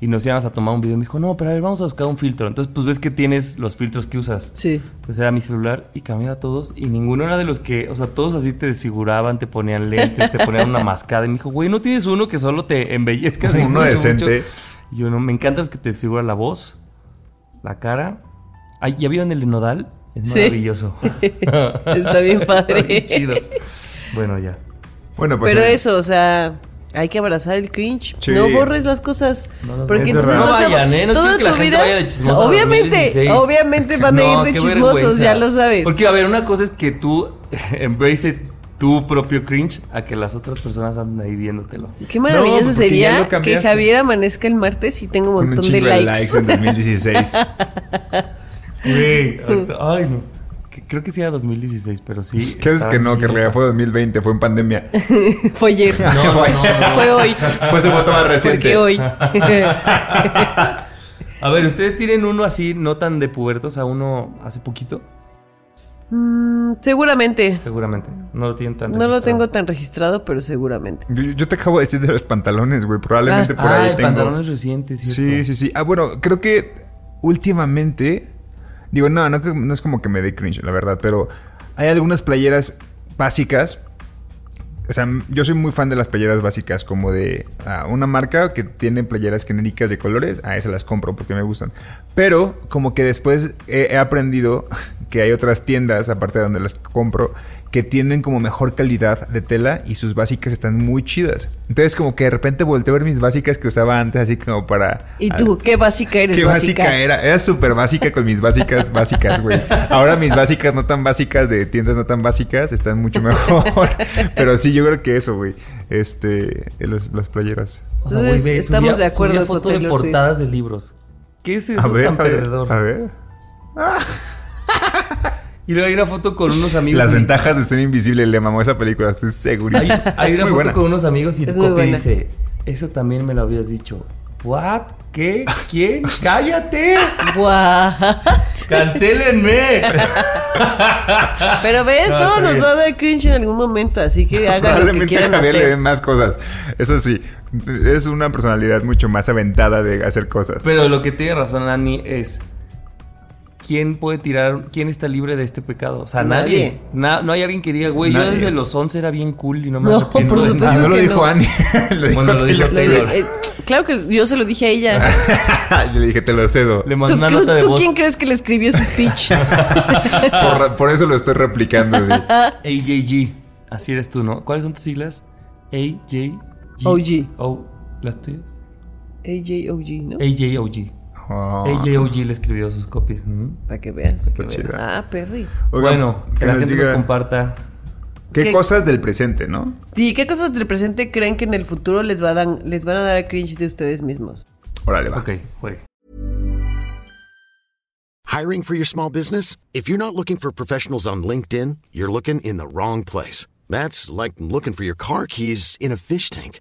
Y nos íbamos a tomar un video y me dijo, no, pero a ver, vamos a buscar un filtro. Entonces, pues ves que tienes los filtros que usas.
Sí.
Pues era mi celular y cambiaba a todos y ninguno era de los que, o sea, todos así te desfiguraban, te ponían lentes, te ponían una mascada. Y me dijo, güey, ¿no tienes uno que solo te embellezca así
Uno
mucho,
decente.
mucho?" Y yo, no, me encantan los que te desfiguran la voz, la cara. Ay, ¿ya vieron el de Nodal? Es
Sí.
maravilloso.
Está bien padre.
Está bien chido. Bueno, ya.
Bueno, pues.
Pero
eh,
eso, o sea, hay que abrazar el cringe.
Sí.
No borres las cosas.
No las
porque entonces
No vayan, ¿eh? No
toda tu
gente
vida.
vaya de chismosa a
obviamente,
2016.
obviamente van a
No,
ir de chismosos,
vergüenza.
ya lo sabes.
Porque, a ver, una cosa es que tú embrace tu propio cringe a que las otras personas anden ahí viéndotelo.
Qué maravilloso
No, ya
sería que. Javier amanezca el martes y tenga un
con un
montón de likes.
likes en 2016.
Güey, ay, no. Creo que sí era 2016, pero sí.
¿Qué es
estaba
que no? Que en realidad fue
nefasto.
2020, fue en pandemia.
Fue ayer.
No, no, no, no.
Fue hoy.
Fue su foto más reciente.
Porque hoy.
A ver, ¿ustedes tienen uno así, no tan de pubertos, a uno hace poquito?
Mm, seguramente.
Seguramente. No lo tienen tan
No lo tengo tan registrado, pero seguramente.
Yo, yo te acabo de decir de los pantalones, güey. Probablemente
Ah.
por
ah,
ahí
el
tengo.
pantalón es reciente, ¿cierto?
Sí, sí, sí. Ah, bueno, creo que últimamente. Digo, no, no, es como que me dé cringe, la verdad, pero hay algunas playeras básicas. O sea, yo soy muy fan de las playeras básicas, como de ah, una marca que tiene playeras genéricas de colores. A esas las compro porque me gustan. Pero, como que después he, he aprendido que hay otras tiendas, aparte de donde las compro, que tienen como mejor calidad de tela y sus básicas están muy chidas. Entonces, como que de repente volteo a ver mis básicas que usaba antes, así como para.
¿Y tú? ¿Qué básica eres?
Qué básica, era. Era súper básica con mis básicas básicas, güey. Ahora mis básicas no tan básicas de tiendas no tan básicas están mucho mejor. Pero sí, yo creo que eso, güey. Este, los, las playeras.
O sea, ve,
estamos
subía-
de acuerdo
subía
con
foto de
Swift.
portadas de libros. ¿Qué es eso
A ver,
tan
a ver,
perdedor?
a ver.
Y luego hay una foto con unos amigos.
Las
y-
ventajas de ser invisible, le mamó esa película, estoy
Hay,
segurísimo.
hay
Es
una foto
buena.
con unos amigos y
buena.
dice: Eso también me lo habías dicho. ¿What? ¿Qué? ¿Quién? ¡Cállate!
Guau.
¡Cancélenme!
Pero
No,
todo
está
nos va a dar cringe en algún momento, así que hagan lo que
Probablemente
quieran
Javier le
hacer.
den más cosas. Eso sí, es una personalidad mucho más aventada de hacer cosas.
Pero lo que tiene razón Ani es. ¿Quién puede tirar? ¿Quién está libre de este pecado? O sea, nadie.
Nadie.
Na- no hay alguien que diga, güey, yo desde los 11 era bien cool y no me
No, por supuesto
nada".
no lo
que
dijo
no.
Annie, lo dijo
Bueno, lo dijo
Taylor
Taylor.
Swift.
Eh, claro que yo se lo dije a ella.
Yo le dije, te lo cedo.
Le
¿Tú,
mandó una
tú-
nota de
tú
voz.
quién crees que le escribió su speech?
Por, por eso lo estoy replicando. sí.
AJG. Así eres tú, ¿no? ¿Cuáles son tus siglas? AJG.
OG.
O, ¿Las tuyas?
AJOG, ¿no?
AJOG.
Oh.
AJOG le escribió sus copias. ¿Mm?
Para que veas.
Está.
Ah, perri.
Oigan,
bueno, que,
que
la
nos
gente
diga
nos comparta.
¿Qué,
¿Qué-
cosas del presente, no?
Sí, ¿qué cosas del presente creen que en el futuro les, va a dan- les van a dar cringe de ustedes mismos?
Órale, va.
Ok, juegue.
Hiring for your small business? If you're not looking for professionals on LinkedIn, you're looking in the wrong place. That's like looking for your car keys in a fish tank.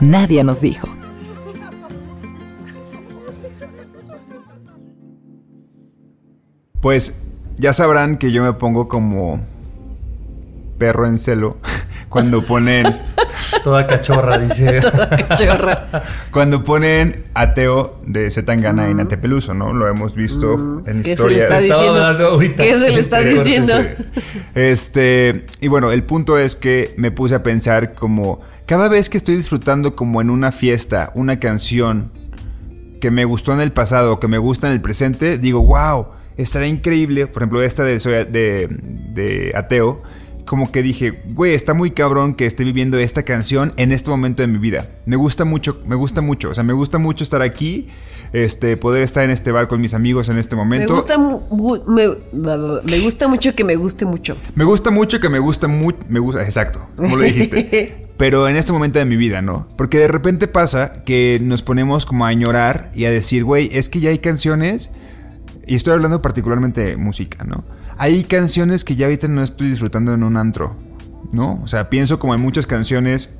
Nadie nos dijo.
Pues ya sabrán que yo me pongo como perro en celo cuando ponen
Toda cachorra, dice.
Chorra.
cuando ponen ateo de Zetangana y Nate Peluso, ¿no? Lo hemos visto en
¿Qué se le
historias.
está diciendo?
ahorita.
¿Qué se le está diciendo?
Este, y bueno, el punto es que me puse a pensar como cada vez que estoy disfrutando como en una fiesta, una canción que me gustó en el pasado, que me gusta en el presente, digo, wow, estará increíble. Por ejemplo, esta de, de, de Ateo, como que dije, güey, está muy cabrón que esté viviendo esta canción en este momento de mi vida. Me gusta mucho, me gusta mucho. O sea, me gusta mucho estar aquí, este, poder estar en este bar con mis amigos en este
Me
momento.
gusta, mu- mu- me, me gusta mucho que me guste mucho.
Me gusta mucho que me gusta mucho. Me gusta, exacto, como lo dijiste. Pero en este momento de mi vida, ¿no? Porque de repente pasa que nos ponemos como a añorar y a decir, güey, es que ya hay canciones. Y estoy hablando particularmente de música, ¿no? Hay canciones que ya ahorita no estoy disfrutando en un antro, ¿no? O sea, pienso como en muchas canciones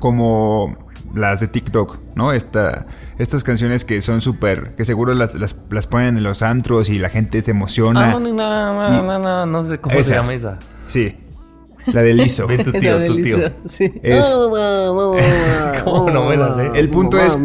como las de TikTok, ¿no? Esta, estas canciones que son súper, que seguro las, las, las ponen en los antros y la gente se emociona.
Ah, no, no, no, no, no, no sé cómo
Esa.
se llama esa.
Sí, la de Lizo.
Ven tu tío, tu tío.
delicioso, sí.
Es-
¿Cómo no me la sé?
El punto es-.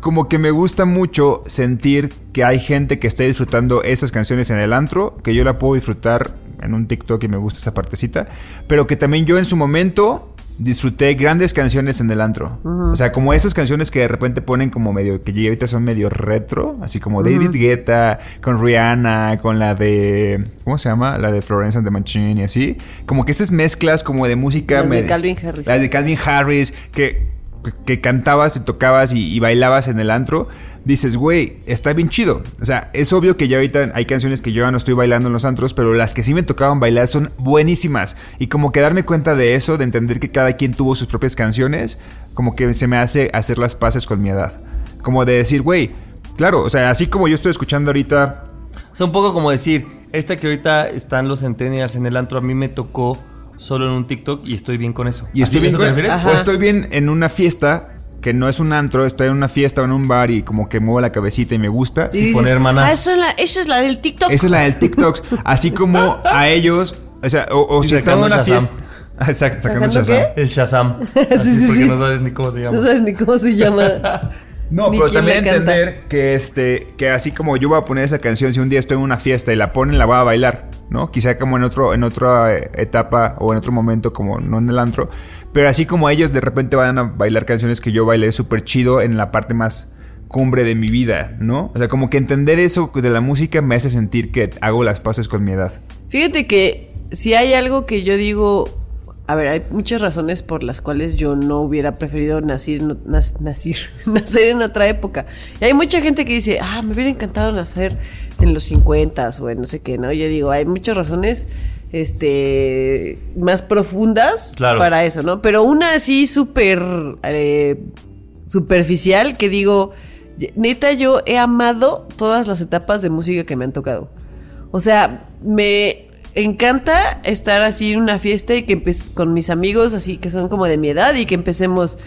Como que me gusta mucho sentir que hay gente que está disfrutando esas canciones en el antro, que yo la puedo disfrutar en un TikTok y me gusta esa partecita, pero que también yo en su momento disfruté grandes canciones en el antro. O sea, como esas canciones que de repente ponen como medio, que ahorita son medio retro, así como David Guetta, con Rihanna, con la de, ¿cómo se llama? La de Florence and the Machine y así. Como que esas mezclas como de música...
Las de Calvin Harris.
Las de Calvin Harris, que, que cantabas y tocabas y, bailabas en el antro, dices, güey, está bien chido. O sea, es obvio que ya ahorita hay canciones que yo ya no estoy bailando en los antros, pero las que sí me tocaban bailar son buenísimas. Y como que darme cuenta de eso, de entender que cada quien tuvo sus propias canciones, como que se me hace hacer las paces con mi edad. Como de decir, güey, claro, o sea, así como yo estoy escuchando ahorita...
O sea, un poco como decir, esta que ahorita están los centennials en el antro, a mí me tocó solo en un TikTok y estoy bien con eso.
Y
¿Así
estoy bien
te
con-. O estoy bien en una fiesta que no es un antro, estoy en una fiesta o en un bar y como que muevo la cabecita y me gusta.
Y dices,
poner maná.
Ah, eso es la, esa es la del TikTok.
Esa es la del TikTok. Así como a ellos, o sea, o, o si están en una
Shazam.
fiesta. Exacto, sacando
¿Sacando
Shazam.
qué?
El Shazam.
Sí,
Así
sí,
porque
sí.
no sabes ni cómo se llama.
No sabes ni cómo se llama.
No, pero también
canta.
entender que este, que así como yo voy a poner esa canción, si un día estoy en una fiesta y la ponen, la voy a bailar, ¿no? Quizá como en otro, en otra eh, etapa o en otro momento, como no en el antro. Pero así como ellos de repente van a bailar canciones que yo bailé súper chido en la parte más, cumbre de mi vida, ¿no? O sea, como que entender eso de la música me hace sentir que hago las paces con mi edad.
Fíjate que si hay algo que yo digo, a ver, hay muchas razones por las cuales yo no hubiera preferido nacer, no- nas- nacer, nacer en otra época. Y hay mucha gente que dice, ah, me hubiera encantado nacer en los 50 o en no sé qué, ¿no? Yo digo, hay muchas razones este más profundas
Claro.
para eso, ¿no? Pero una así súper eh, superficial que digo, neta, yo he amado todas las etapas de música que me han tocado. O sea, me encanta estar así en una fiesta y que con mis amigos así que son como de mi edad y que empecemos.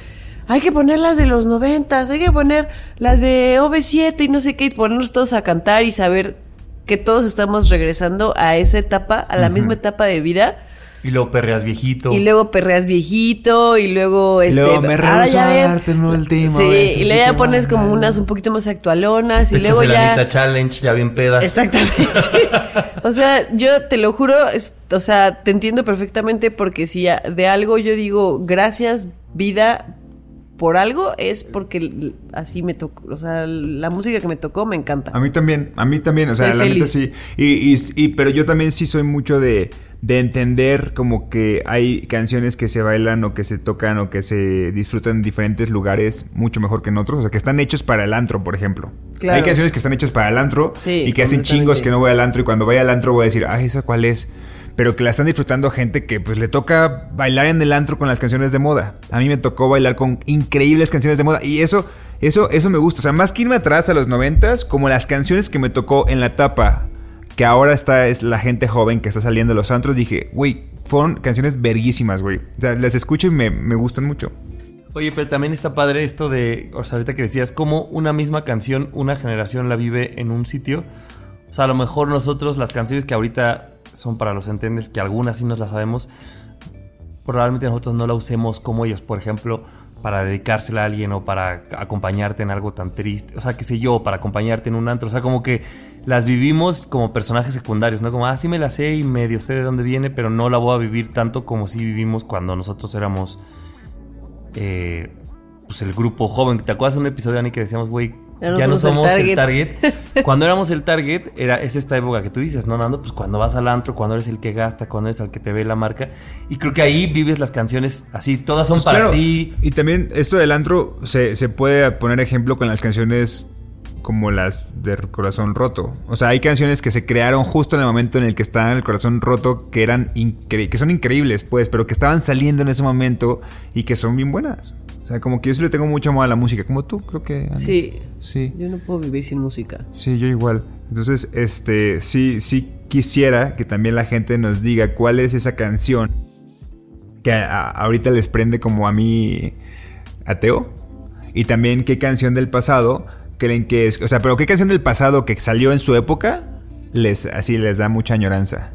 Hay que poner las de los noventas, hay que poner las de OV7 y no sé qué, y ponernos todos a cantar y saber que todos estamos regresando a esa etapa, a la misma etapa de vida.
Y luego perreas viejito.
Y luego perreas viejito y luego este
luego me
ahora ya
último
Sí, y
sí
luego ya pones como unas un poquito más actualonas
Te
y luego
el
ya
Anita Challenge, ya bien peda.
Exactamente. o sea, yo te lo juro, es- o sea, te entiendo perfectamente porque si de algo yo digo gracias vida por algo es porque así me tocó, o sea, la música que me tocó me encanta.
A mí también, a mí también, o sea,
Soy
la neta
feliz.
sí. Y, y- y- pero yo también sí soy mucho de, de entender como que hay canciones que se bailan o que se tocan o que se disfrutan en diferentes lugares mucho mejor que en otros. O sea, que están hechos para el antro, por ejemplo.
Claro.
Hay canciones que están hechas para el antro
Sí,
y que hacen chingos que no voy al antro y cuando vaya al antro voy a decir, ay, ¿esa cuál es? Pero que la están disfrutando gente que pues le toca bailar en el antro con las canciones de moda. A mí me tocó bailar con increíbles canciones de moda y eso, eso, eso me gusta. O sea, más que irme atrás a los noventas, como las canciones que me tocó en la etapa que ahora está es la gente joven que está saliendo de los antros, dije, güey, fueron canciones verguísimas, güey. O sea, las escucho y me, me gustan mucho.
Oye, pero también está padre esto de, o sea, ahorita que decías, cómo una misma canción, una generación la vive en un sitio. O sea, a lo mejor nosotros las canciones que ahorita son para los entiendes, que algunas sí nos las sabemos, probablemente nosotros no la usemos como ellos, por ejemplo, para dedicársela a alguien o para acompañarte en algo tan triste, o sea, qué sé yo, para acompañarte en un antro, o sea, como que las vivimos como personajes secundarios, ¿no? Como, ah, sí me la sé y medio sé de dónde viene, pero no la voy a vivir tanto como si vivimos cuando nosotros éramos eh, pues el grupo joven. ¿Te acuerdas de un episodio, Ani, que decíamos, güey,
Ya no
ya no
somos el
el target? cuando éramos el target, era, es esta época que tú dices, ¿no, Nando? Pues cuando vas al antro, cuando eres el que gasta, cuando eres el que te ve la marca. Y creo que ahí vives las canciones así, todas son
Pues
para
claro,
ti.
Y también esto del antro se, se puede poner ejemplo con las canciones como las de Corazón Roto. O sea, hay canciones que se crearon justo en el momento en el que estaban el corazón roto, que eran que son increíbles, pues, pero que estaban saliendo en ese momento y que son bien buenas. O sea, como que yo sí le tengo mucho amor a la música, como tú, creo que. Ana.
Sí.
Sí.
Yo no puedo vivir sin música.
Sí, yo igual. Entonces, este, sí, sí quisiera que también la gente nos diga cuál es esa canción que a- a- ahorita les prende como a mí ateo. Y también qué canción del pasado creen que es. O sea, pero qué canción del pasado que salió en su época les así les da mucha añoranza.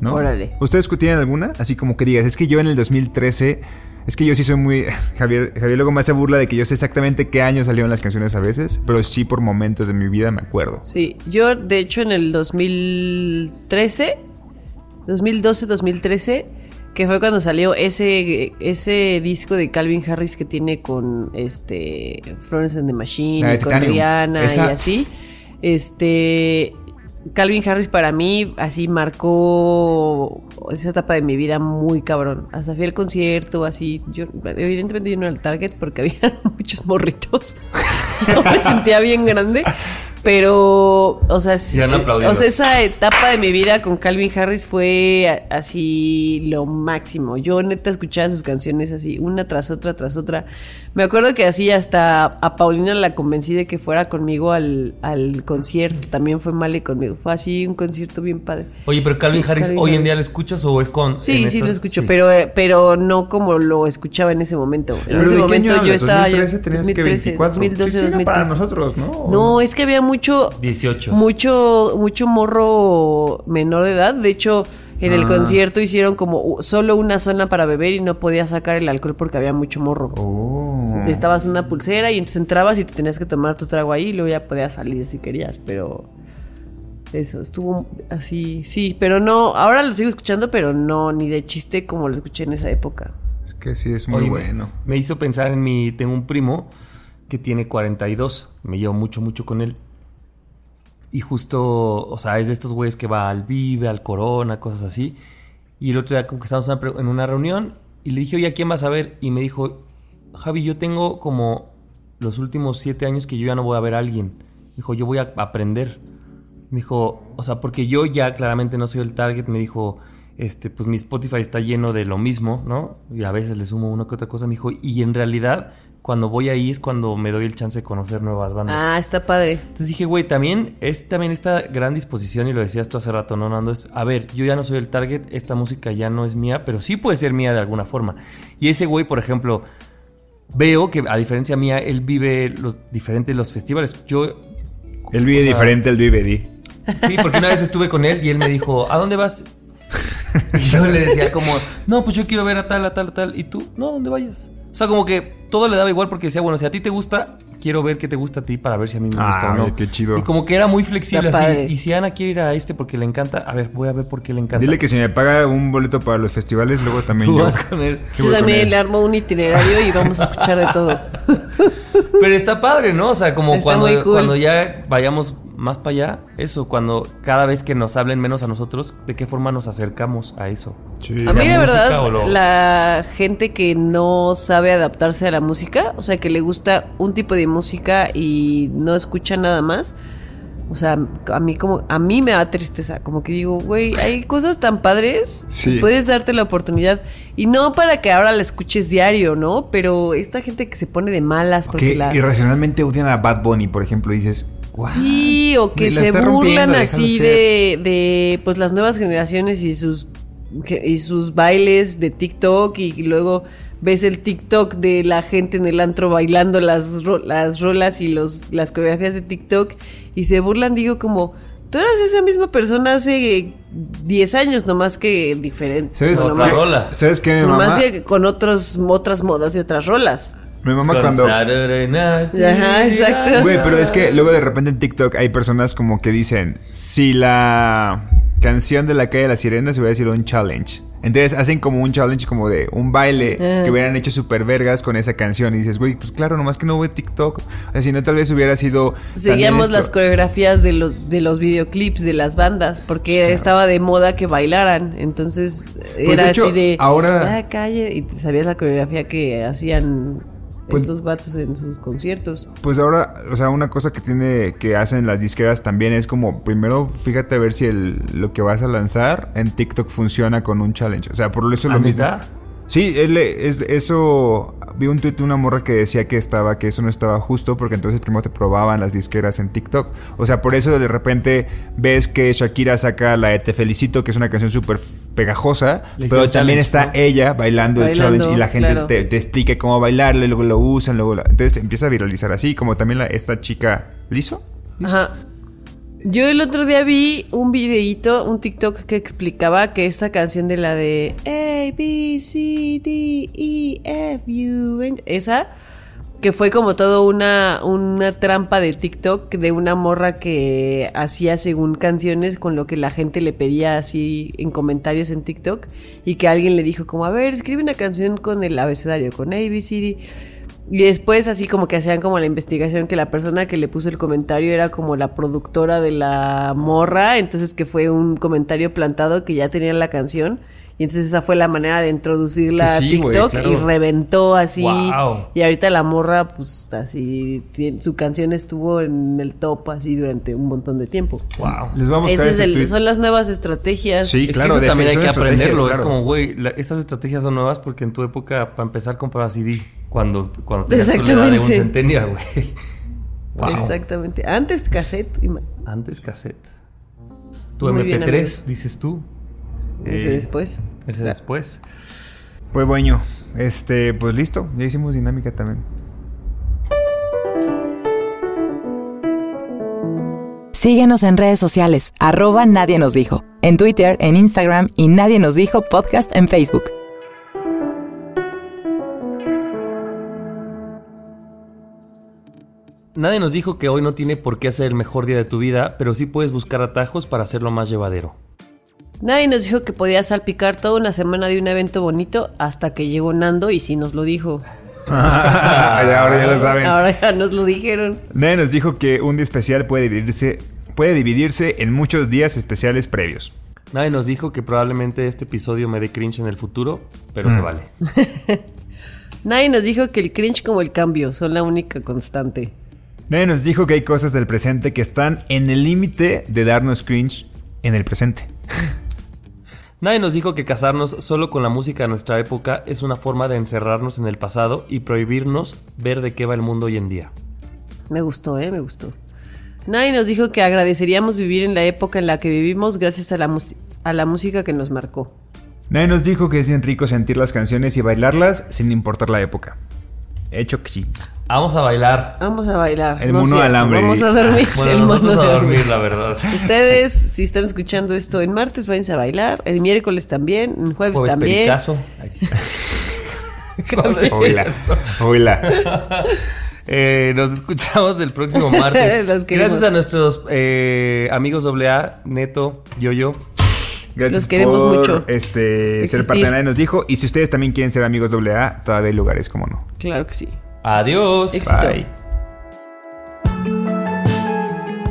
¿No?
Órale.
¿Ustedes tienen alguna? Así como que digas, es que yo en el 2013. Es que yo sí soy muy. Javier, Javier luego me hace burla de que yo sé exactamente qué año salieron las canciones a veces, pero sí por momentos de mi vida me acuerdo.
Sí, yo de hecho en el 2013, 2012, 2013, que fue cuando salió ese, ese disco de Calvin Harris que tiene con este Florence and the Machine, y con. Rihanna
Esa-
y así. Este Calvin Harris para mí así marcó esa etapa de mi vida muy cabrón. Hasta fui al concierto, así. Yo, evidentemente yo no era el target porque había muchos morritos. Yo me sentía bien grande. Pero, o sea,
aplaudido.
o sea, esa etapa de mi vida con Calvin Harris fue así lo máximo. Yo neta escuchaba sus canciones así, una tras otra, tras otra. Me acuerdo que así hasta a Paulina la convencí de que fuera conmigo al, al concierto. También fue Male conmigo. Fue así un concierto bien padre.
Oye, pero Calvin
Sí,
Harris,
Calvin
¿hoy en
Harris.
día lo escuchas o es con.
Sí,
en
sí
estos-
lo escucho,
sí.
pero eh, pero no como lo escuchaba en ese momento. En
¿Pero
ese
de qué
momento
año
yo estaba...
2013 tenías que
2013,
24.
2012,
Sí, sí, era
2013.
para nosotros, ¿no?
No, es que había mucho...
18.
Mucho, mucho morro menor de edad. De hecho, en el
Ah.
concierto hicieron como solo una zona para beber y no podías sacar el alcohol porque había mucho morro.
Oh.
Necesitabas una pulsera y entonces entrabas y te tenías que tomar tu trago ahí y luego ya podías salir si querías, pero eso estuvo así, sí, pero no, ahora lo sigo escuchando, pero no ni de chiste como lo escuché en esa época.
Es que sí, es muy
Oye,
bueno.
Me hizo pensar en mi. Tengo un primo que tiene 42. Me llevo mucho, mucho con él. Y justo, o sea, es de estos güeyes que va al Vive, al Corona, cosas así. Y el otro día como que estábamos en una reunión y le dije, oye, ¿a quién vas a ver? Y me dijo, Javi, yo tengo como los últimos siete años que yo ya no voy a ver a alguien. Dijo, yo voy a aprender. Me dijo, o sea, porque yo ya claramente no soy el target. Me dijo, este, pues mi Spotify está lleno de lo mismo, ¿no? Y a veces le sumo una que otra cosa. Me dijo, y en realidad, cuando voy ahí es cuando me doy el chance de conocer nuevas bandas.
Ah, está padre.
Entonces dije, güey, también es también esta gran disposición, y lo decías tú hace rato, ¿no, Nando? Es, a ver, yo ya no soy el target, esta música ya no es mía, pero sí puede ser mía de alguna forma. Y ese güey, por ejemplo, veo que a diferencia mía, él vive los diferentes los festivales. Yo.
Él vive
o sea,
diferente, él vive, di.
Sí, porque una vez estuve con él y él me dijo, ¿a dónde vas? Y yo le decía como, no, pues yo quiero ver a tal, a tal, a tal. ¿Y tú? No, ¿a dónde vayas? O sea, como que todo le daba igual porque decía, bueno, si a ti te gusta, quiero ver qué te gusta a ti para ver si a mí me
Ah,
gusta o no.
qué chido.
Y como que era muy flexible así.
padre.
Y si Ana quiere ir a este porque le encanta, a ver, voy a ver por qué le encanta.
Dile que si me paga un boleto para los festivales, luego también
tú
yo.
vas con él.
Yo también
él.
le armo un itinerario y vamos a escuchar de todo.
Pero está padre, ¿no? O sea, como
Está
cuando,
muy cool.
cuando ya vayamos más para allá, eso, cuando cada vez que nos hablen menos a nosotros, ¿de qué forma nos acercamos a eso?
Sí.
A mí la verdad,
lo-
la gente que no sabe adaptarse a la música, o sea, que le gusta un tipo de música y no escucha nada más, o sea, a mí como a mí me da tristeza, como que digo, güey, hay cosas tan padres,
Sí.
puedes darte la oportunidad y no para que ahora la escuches diario, ¿no? Pero esta gente que se pone de malas porque
Que
la
irracionalmente odian a Bad Bunny, por ejemplo, y dices, "What?
Sí, o que se burlan así
ser".
de, de pues las nuevas generaciones y sus y sus bailes de TikTok y luego ves el TikTok de la gente en el antro bailando las, ro- las rolas y los las coreografías de TikTok y se burlan, digo como tú eras esa misma persona hace 10 años, nomás que diferente.
¿Sabes,
Otra
qué?
rola.
¿Sabes qué, mi
Nomás
mamá?
que con otros, otras modas y otras rolas.
Mi mamá
Con
cuando...
Saturday Night.
Ajá, exacto.
Güey, pero es que luego de repente en TikTok hay personas como que dicen, si la canción de la calle de las sirenas hubiera sido un challenge. Entonces hacen como un challenge como de un baile
Ah.
que hubieran hecho super vergas con esa canción. Y dices, güey, pues claro, nomás que no hubo TikTok. Sea, si no, tal vez hubiera sido...
Seguíamos las coreografías de los, de los videoclips de las bandas, porque
claro.
estaba de moda que bailaran. Entonces
Pues,
era
de hecho,
así de.
ahora-
"Ah, calle. Y sabías la coreografía que hacían
Pues-
estos vatos en sus conciertos.
Pues ahora, o sea, una cosa que tiene que hacen las disqueras también es como primero fíjate a ver si el, lo que vas a lanzar en TikTok funciona con un challenge. O sea, por eso es
¿Ah,
lo mismo. Sí, él, es, eso vi un tweet de una morra que decía que estaba que eso no estaba justo porque entonces primero te probaban las disqueras en TikTok. O sea, por eso de repente ves que Shakira saca la de Te felicito, que es una canción súper pegajosa,
Le
pero también está
¿no?
ella bailando, el challenge y la gente
claro.
te, te explique cómo bailarle, luego lo usan, luego la- entonces empieza a viralizar así, como también la, esta chica Lizo.
Ajá. Yo el otro día vi un videíto, un TikTok que explicaba que esta canción de la de A, B, C, D, E, F, U, N, esa, que fue como todo una, una trampa de TikTok de una morra que hacía según canciones con lo que la gente le pedía así en comentarios en TikTok y que alguien le dijo como, a ver, escribe una canción con el abecedario, con A, B, C, D. Y después así como que hacían como la investigación que la persona que le puso el comentario era como la productora de la morra, entonces que fue un comentario plantado que ya tenía la canción. Y entonces esa fue la manera de introducirla a
sí, güey,
TikTok
claro.
y reventó así.
Wow.
Y ahorita la morra, pues así, tiene- su canción estuvo en el top así durante un montón de tiempo.
Wow.
Les vamos a
Ese es
ese
el-
tweet.
son las nuevas estrategias.
Sí,
Es
claro,
que eso también hay que aprenderlo. Es como, güey, estas estrategias son nuevas porque en tu época, para empezar, comprabas CD cuando, cuando tenías tu edad de un
Exactamente.
centennial, güey. Wow.
Exactamente. Antes cassette.
Antes cassette. Tu
Muy bien,
MP3,
amigos.
dices tú.
Ese
Eh,
después.
Ese después.
Pues bueno, este, pues listo, ya hicimos dinámica también.
Síguenos en redes sociales, arroba Nadie nos dijo, en Twitter, en Instagram y Nadie nos dijo podcast en Facebook.
Nadie nos dijo que hoy no tiene por qué ser el mejor día de tu vida, pero sí puedes buscar atajos para hacerlo más llevadero.
Nadie nos dijo que podía salpicar toda una semana de un evento bonito hasta que llegó Nando y sí nos lo dijo.
Ya, ahora ya lo saben.
Ahora ya nos lo dijeron.
Nadie nos dijo que un día especial puede dividirse, puede dividirse en muchos días especiales previos.
Nadie nos dijo que probablemente este episodio me dé cringe en el futuro, pero se vale.
Nadie nos dijo que el cringe como el cambio son la única constante.
Nadie nos dijo que hay cosas del presente que están en el límite de darnos cringe en el presente.
Nadie nos dijo que casarnos solo con la música de nuestra época es una forma de encerrarnos en el pasado y prohibirnos ver de qué va el mundo hoy en día.
Me gustó, ¿eh? Me gustó. Nadie nos dijo que agradeceríamos vivir en la época en la que vivimos gracias a la, a la música que nos marcó.
Nadie nos dijo que es bien rico sentir las canciones y bailarlas sin importar la época. Hecho que sí.
Vamos a bailar.
Vamos a bailar.
El
no
mono
cierto,
alambre.
Vamos a dormir.
Bueno,
El
nosotros
mono
a dormir,
alambre.
la verdad.
Ustedes, si están escuchando esto en martes, váyanse a bailar. El miércoles también. El jueves,
Jueves
también.
pericazo.
Hola. Hola.
Eh, nos escuchamos el próximo martes. Gracias a nuestros eh, amigos AA, Neto, Yoyo.
Gracias
Los queremos
por
mucho.
este, ser parte de Nadie nos dijo. Y si ustedes también quieren ser amigos AA, todavía hay lugares, como no.
Claro que sí.
Adiós.
Éxito.
Bye.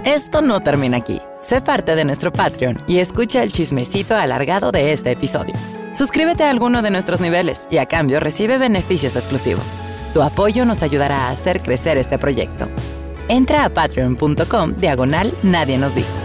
Esto no termina aquí. Sé parte de nuestro Patreon y escucha el chismecito alargado de este episodio. Suscríbete a alguno de nuestros niveles y a cambio recibe beneficios exclusivos. Tu apoyo nos ayudará a hacer crecer este proyecto. Entra a patreon.com diagonal Nadie nos dijo.